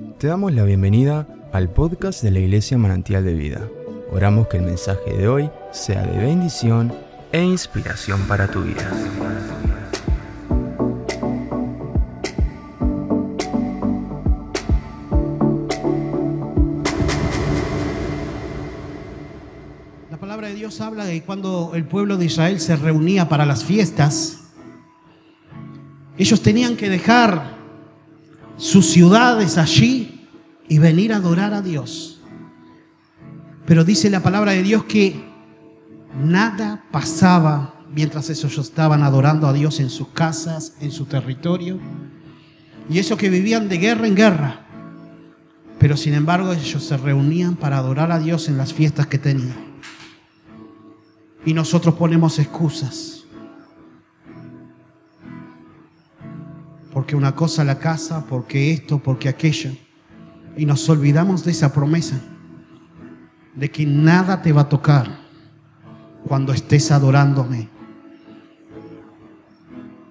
Te damos la bienvenida al podcast de la Iglesia Manantial de Vida. Oramos que el mensaje de hoy sea de bendición e inspiración para tu vida. La palabra de Dios habla de cuando el pueblo de Israel se reunía para las fiestas, ellos tenían que dejar sus ciudades allí y venir a adorar a Dios. Pero dice la palabra de Dios que nada pasaba mientras ellos estaban adorando a Dios en sus casas, en su territorio. Y eso que vivían de guerra en guerra. Pero sin embargo ellos se reunían para adorar a Dios en las fiestas que tenían. Y nosotros ponemos excusas. Porque una cosa la casa, porque esto, porque aquello. Y nos olvidamos de esa promesa. De que nada te va a tocar cuando estés adorándome.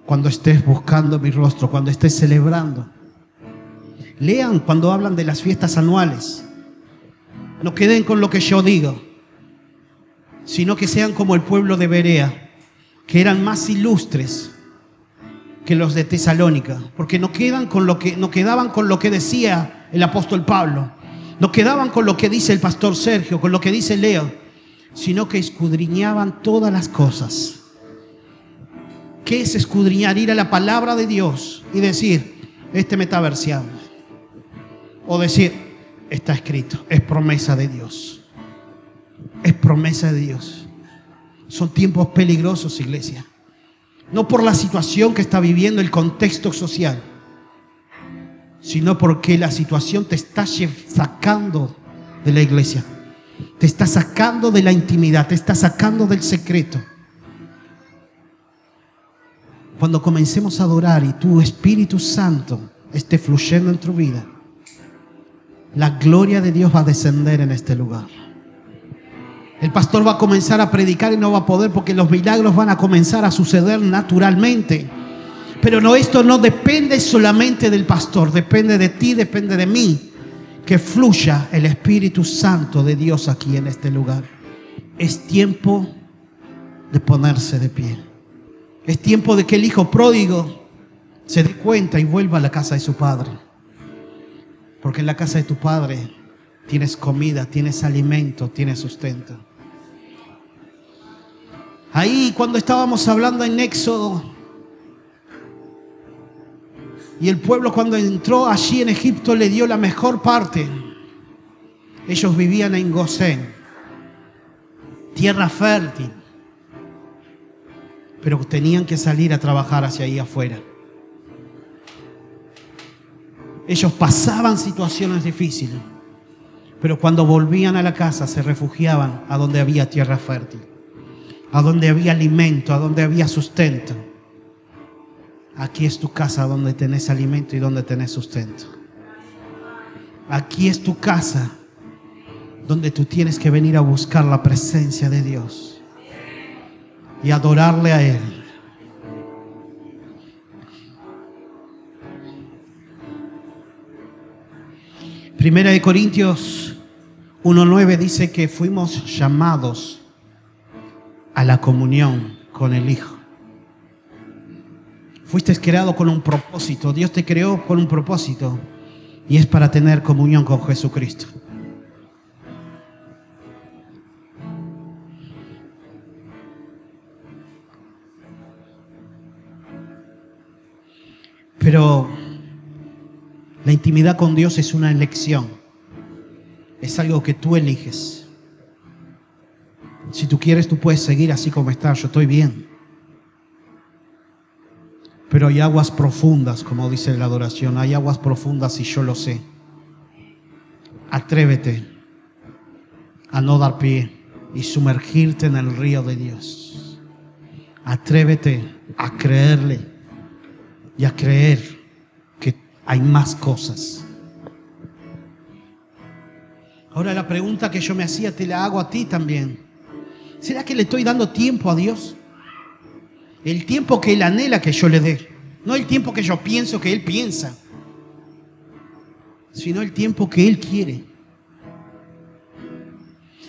Cuando estés buscando mi rostro, cuando estés celebrando. Lean cuando hablan de las fiestas anuales. No queden con lo que yo digo, sino que sean como el pueblo de Berea, que eran más ilustres que los de Tesalónica, porque no quedan con lo que no quedaban con lo que decía el apóstol Pablo, no quedaban con lo que dice el pastor Sergio, con lo que dice Leo, sino que escudriñaban todas las cosas. ¿Qué es escudriñar? Ir a la palabra de Dios y decir, este me está verseando. O decir, está escrito, es promesa de Dios. Es promesa de Dios. Son tiempos peligrosos, iglesia. No por la situación que está viviendo el contexto social, sino porque la situación te está sacando de la iglesia. Te está sacando de la intimidad, te está sacando del secreto. Cuando comencemos a adorar y tu Espíritu Santo esté fluyendo en tu vida, la gloria de Dios va a descender en este lugar. El pastor va a comenzar a predicar y no va a poder porque los milagros van a comenzar a suceder naturalmente. Pero no, esto no depende solamente del pastor, depende de ti, depende de mí. Que fluya el Espíritu Santo de Dios aquí en este lugar. Es tiempo de ponerse de pie. Es tiempo de que el hijo pródigo se dé cuenta y vuelva a la casa de su padre. Porque en la casa de tu padre tienes comida, tienes alimento, tienes sustento. Ahí cuando estábamos hablando en Éxodo, y el pueblo cuando entró allí en Egipto le dio la mejor parte. Ellos vivían en Gosén, tierra fértil, pero tenían que salir a trabajar hacia ahí afuera. Ellos pasaban situaciones difíciles, pero cuando volvían a la casa se refugiaban a donde había tierra fértil, a donde había alimento, a donde había sustento. Aquí es tu casa donde tenés alimento y donde tenés sustento. Aquí es tu casa donde tú tienes que venir a buscar la presencia de Dios y adorarle a Él. Primera de Corintios 1.9 dice que fuimos llamados a la comunión con el Hijo. Fuiste creado con un propósito. Dios te creó con un propósito. Y es para tener comunión con Jesucristo. Pero la intimidad con Dios es una elección. Es algo que tú eliges. Si tú quieres, tú puedes seguir así como estás. Yo estoy bien. Pero hay aguas profundas, como dice la adoración. Hay aguas profundas y yo lo sé. Atrévete a no dar pie y sumergirte en el río de Dios. Atrévete a creerle y a creer que hay más cosas. Ahora la pregunta que yo me hacía te la hago a ti también. ¿Será que le estoy dando tiempo a Dios? El tiempo que Él anhela que yo le dé. No el tiempo que yo pienso que Él piensa. sino el tiempo que Él quiere.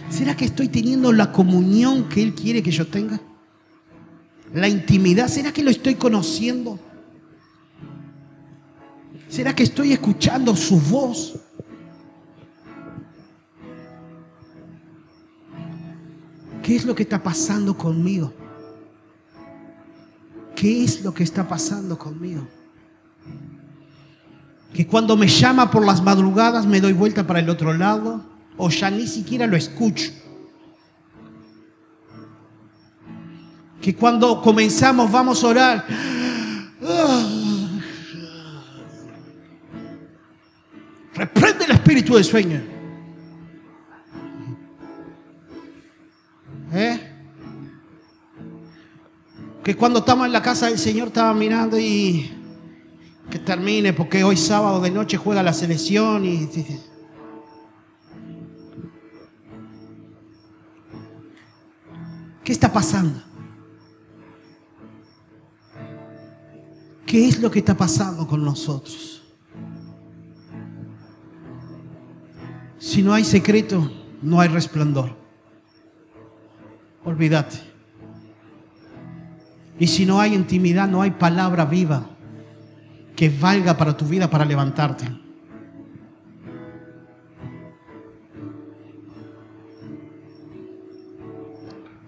¿Será que estoy teniendo la comunión que Él quiere que yo tenga? La intimidad, ¿será que lo estoy conociendo? ¿Será que estoy escuchando su voz? ¿Qué es lo que está pasando conmigo? ¿Qué es lo que está pasando conmigo? Que cuando me llama por las madrugadas me doy vuelta para el otro lado o ya ni siquiera lo escucho. Que cuando comenzamos vamos a orar. Reprende el espíritu de sueño. ¿Eh? Que cuando estamos en la casa del Señor estaba mirando y que termine porque hoy sábado de noche juega la selección y ¿Qué está pasando? ¿Qué es lo que está pasando con nosotros? Si no hay secreto, no hay resplandor. Olvídate. Y si no hay intimidad, no hay palabra viva que valga para tu vida para levantarte.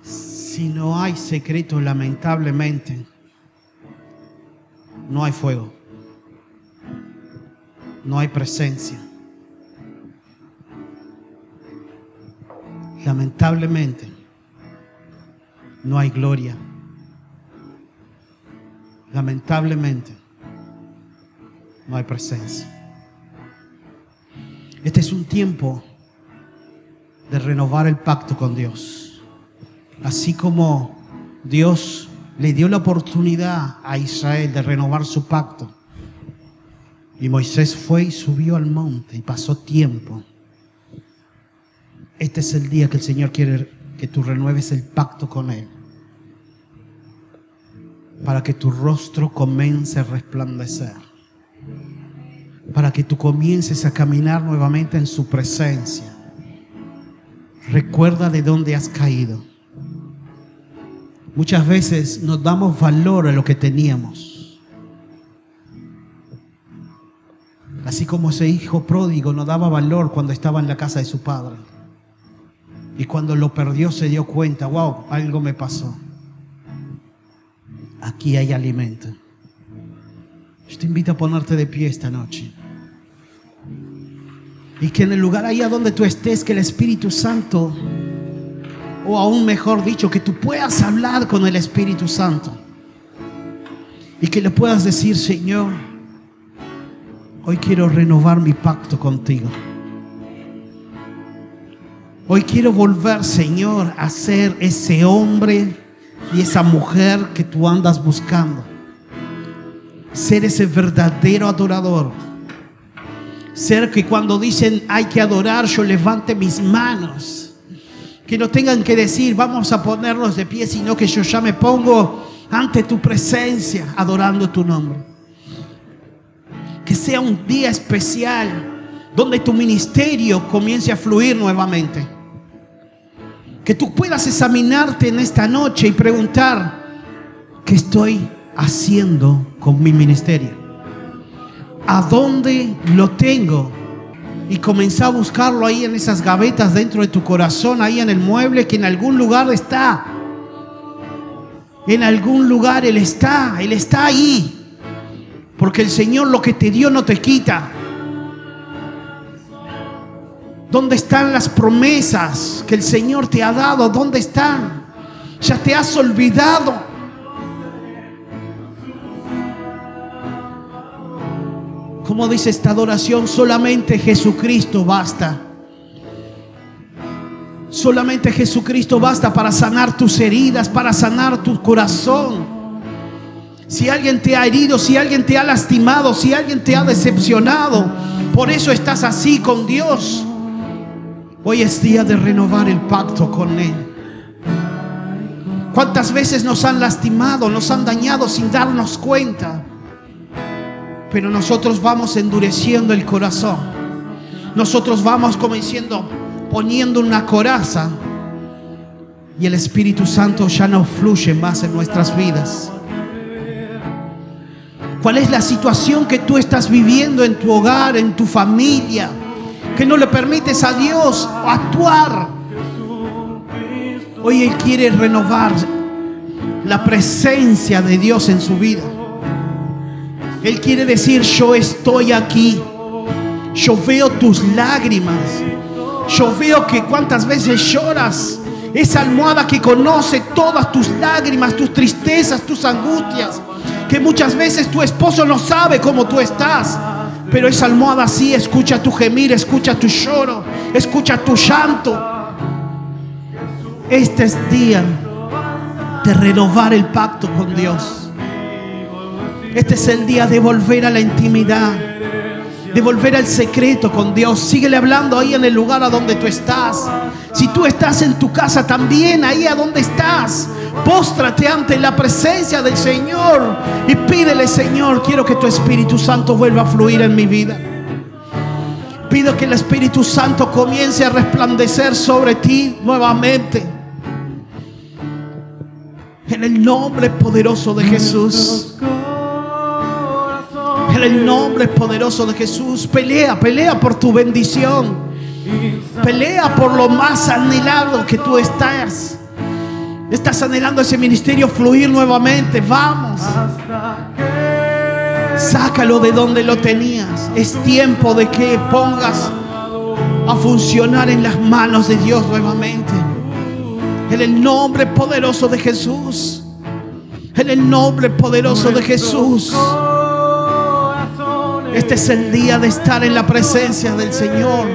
Si no hay secreto, lamentablemente, no hay fuego. No hay presencia. Lamentablemente, no hay gloria lamentablemente, no hay presencia. Este es un tiempo de renovar el pacto con Dios. Así como Dios le dio la oportunidad a Israel de renovar su pacto. Y Moisés fue y subió al monte y pasó tiempo. Este es el día que el Señor quiere que tú renueves el pacto con Él para que tu rostro comience a resplandecer, para que tú comiences a caminar nuevamente en su presencia. Recuerda de dónde has caído. Muchas veces nos damos valor a lo que teníamos. Así como ese hijo pródigo no daba valor cuando estaba en la casa de su padre. Y cuando lo perdió se dio cuenta, wow, algo me pasó aquí hay alimento. Yo te invito a ponerte de pie esta noche. Y que en el lugar ahí a donde tú estés, que el Espíritu Santo, o aún mejor dicho, que tú puedas hablar con el Espíritu Santo. Y que le puedas decir, Señor, hoy quiero renovar mi pacto contigo. Hoy quiero volver, Señor, a ser ese hombre y esa mujer que tú andas buscando. Ser ese verdadero adorador. Ser que cuando dicen hay que adorar, yo levante mis manos. Que no tengan que decir vamos a ponernos de pie, sino que yo ya me pongo ante tu presencia adorando tu nombre. Que sea un día especial donde tu ministerio comience a fluir nuevamente que tú puedas examinarte en esta noche y preguntar, ¿qué estoy haciendo con mi ministerio? ¿A dónde lo tengo? Y comenzar a buscarlo ahí en esas gavetas dentro de tu corazón, ahí en el mueble que en algún lugar está. En algún lugar Él está, Él está ahí. Porque el Señor lo que te dio no te quita. ¿Dónde están las promesas que el Señor te ha dado? ¿Dónde están? Ya te has olvidado. Como dice esta adoración, solamente Jesucristo basta. Solamente Jesucristo basta para sanar tus heridas, para sanar tu corazón. Si alguien te ha herido, si alguien te ha lastimado, si alguien te ha decepcionado, por eso estás así con Dios. Hoy es día de renovar el pacto con Él. ¿Cuántas veces nos han lastimado, nos han dañado sin darnos cuenta? Pero nosotros vamos endureciendo el corazón. nosotros vamos como diciendo, poniendo una coraza y el Espíritu Santo ya no fluye más en nuestras vidas. ¿Cuál es la situación que tú estás viviendo en tu hogar, en tu familia? Que no le permites a Dios actuar. Hoy Él quiere renovar la presencia de Dios en su vida. Él quiere decir, yo estoy aquí. Yo veo tus lágrimas. Yo veo que cuántas veces lloras. Esa almohada que conoce todas tus lágrimas, tus tristezas, tus angustias. Que muchas veces tu esposo no sabe cómo tú estás. Pero esa almohada sí escucha tu gemir, escucha tu lloro, escucha tu llanto. Este es día de renovar el pacto con Dios. Este es el día de volver a la intimidad, de volver al secreto con Dios. Síguele hablando ahí en el lugar a donde tú estás. Si tú estás en tu casa también, ahí a donde estás, póstrate ante la presencia del Señor y pídele, Señor, quiero que tu Espíritu Santo vuelva a fluir en mi vida. Pido que el Espíritu Santo comience a resplandecer sobre ti nuevamente. En el nombre poderoso de Jesús. El nombre poderoso de Jesús. Pelea, pelea por tu bendición. Pelea por lo más anhelado que tú estás. Estás anhelando ese ministerio fluir nuevamente. Vamos. Sácalo de donde lo tenías. Es tiempo de que pongas a funcionar en las manos de Dios nuevamente. En el nombre poderoso de Jesús. En el nombre poderoso de Jesús. Este es el día de estar en la presencia del Señor.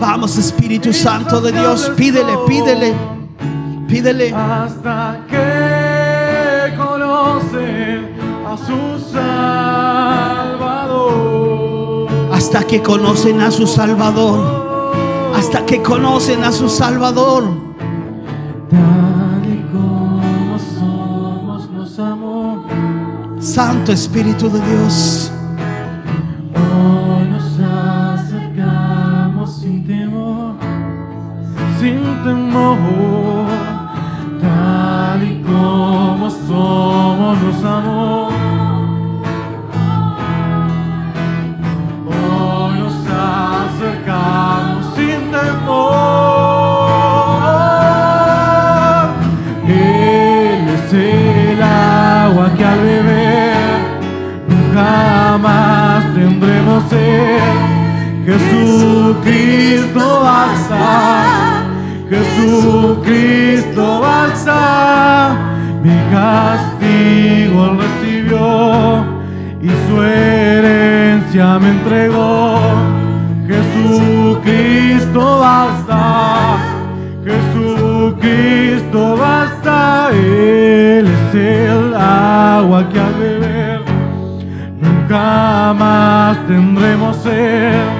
Vamos Espíritu Santo de Dios, pídele, pídele, pídele. Hasta que conocen a su Salvador. Hasta que conocen a su Salvador. Hasta que conocen a su Salvador. Santo Espíritu de Dios. Jesucristo basta, Jesucristo basta. Mi castigo él recibió y su herencia me entregó. Jesucristo basta, Jesucristo basta. Él es el agua que al beber nunca más tendremos sed.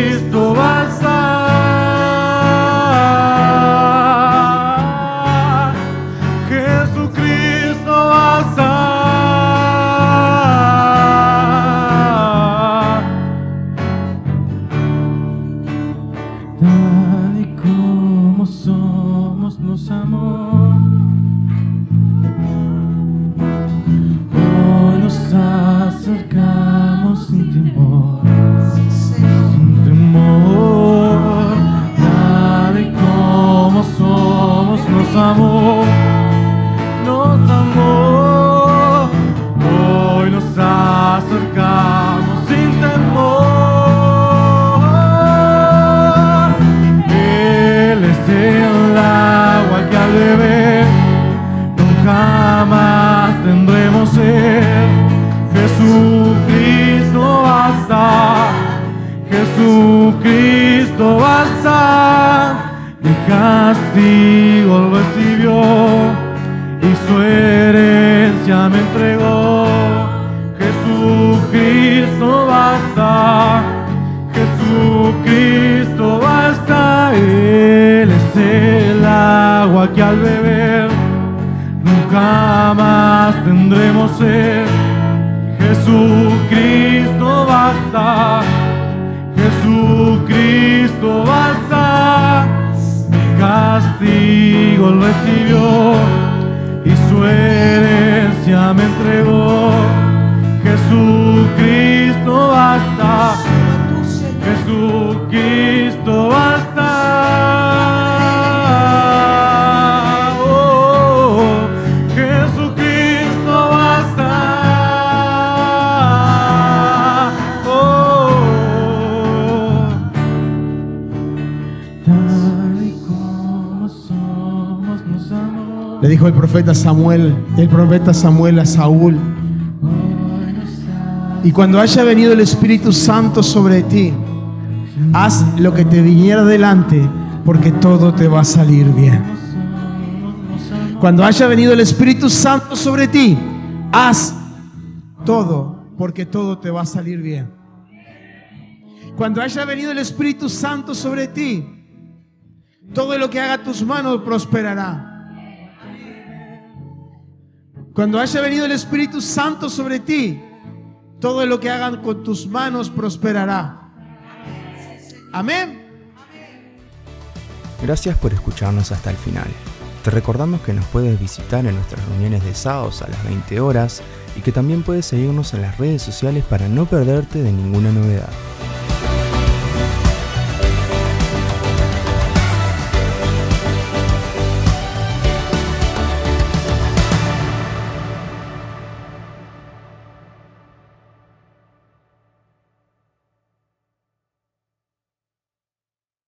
favor. Herencia me entregó. Jesucristo basta, Jesucristo basta, Él es el agua que al beber nunca más tendremos sed. Jesucristo basta, Jesucristo basta, mi castigo recibió su herencia me entregó. Jesucristo el profeta Samuel, el profeta Samuel a Saúl, y cuando haya venido el Espíritu Santo sobre ti, haz lo que te viniera delante, porque todo te va a salir bien. Cuando haya venido el Espíritu Santo sobre ti, haz todo, porque todo te va a salir bien. Cuando haya venido el Espíritu Santo sobre ti, todo lo que haga tus manos prosperará. Cuando haya venido el Espíritu Santo sobre ti, todo lo que hagan con tus manos prosperará. Amén. Gracias por escucharnos hasta el final. Te recordamos que nos puedes visitar en nuestras reuniones de sábados a las 20 horas y que también puedes seguirnos en las redes sociales para no perderte de ninguna novedad.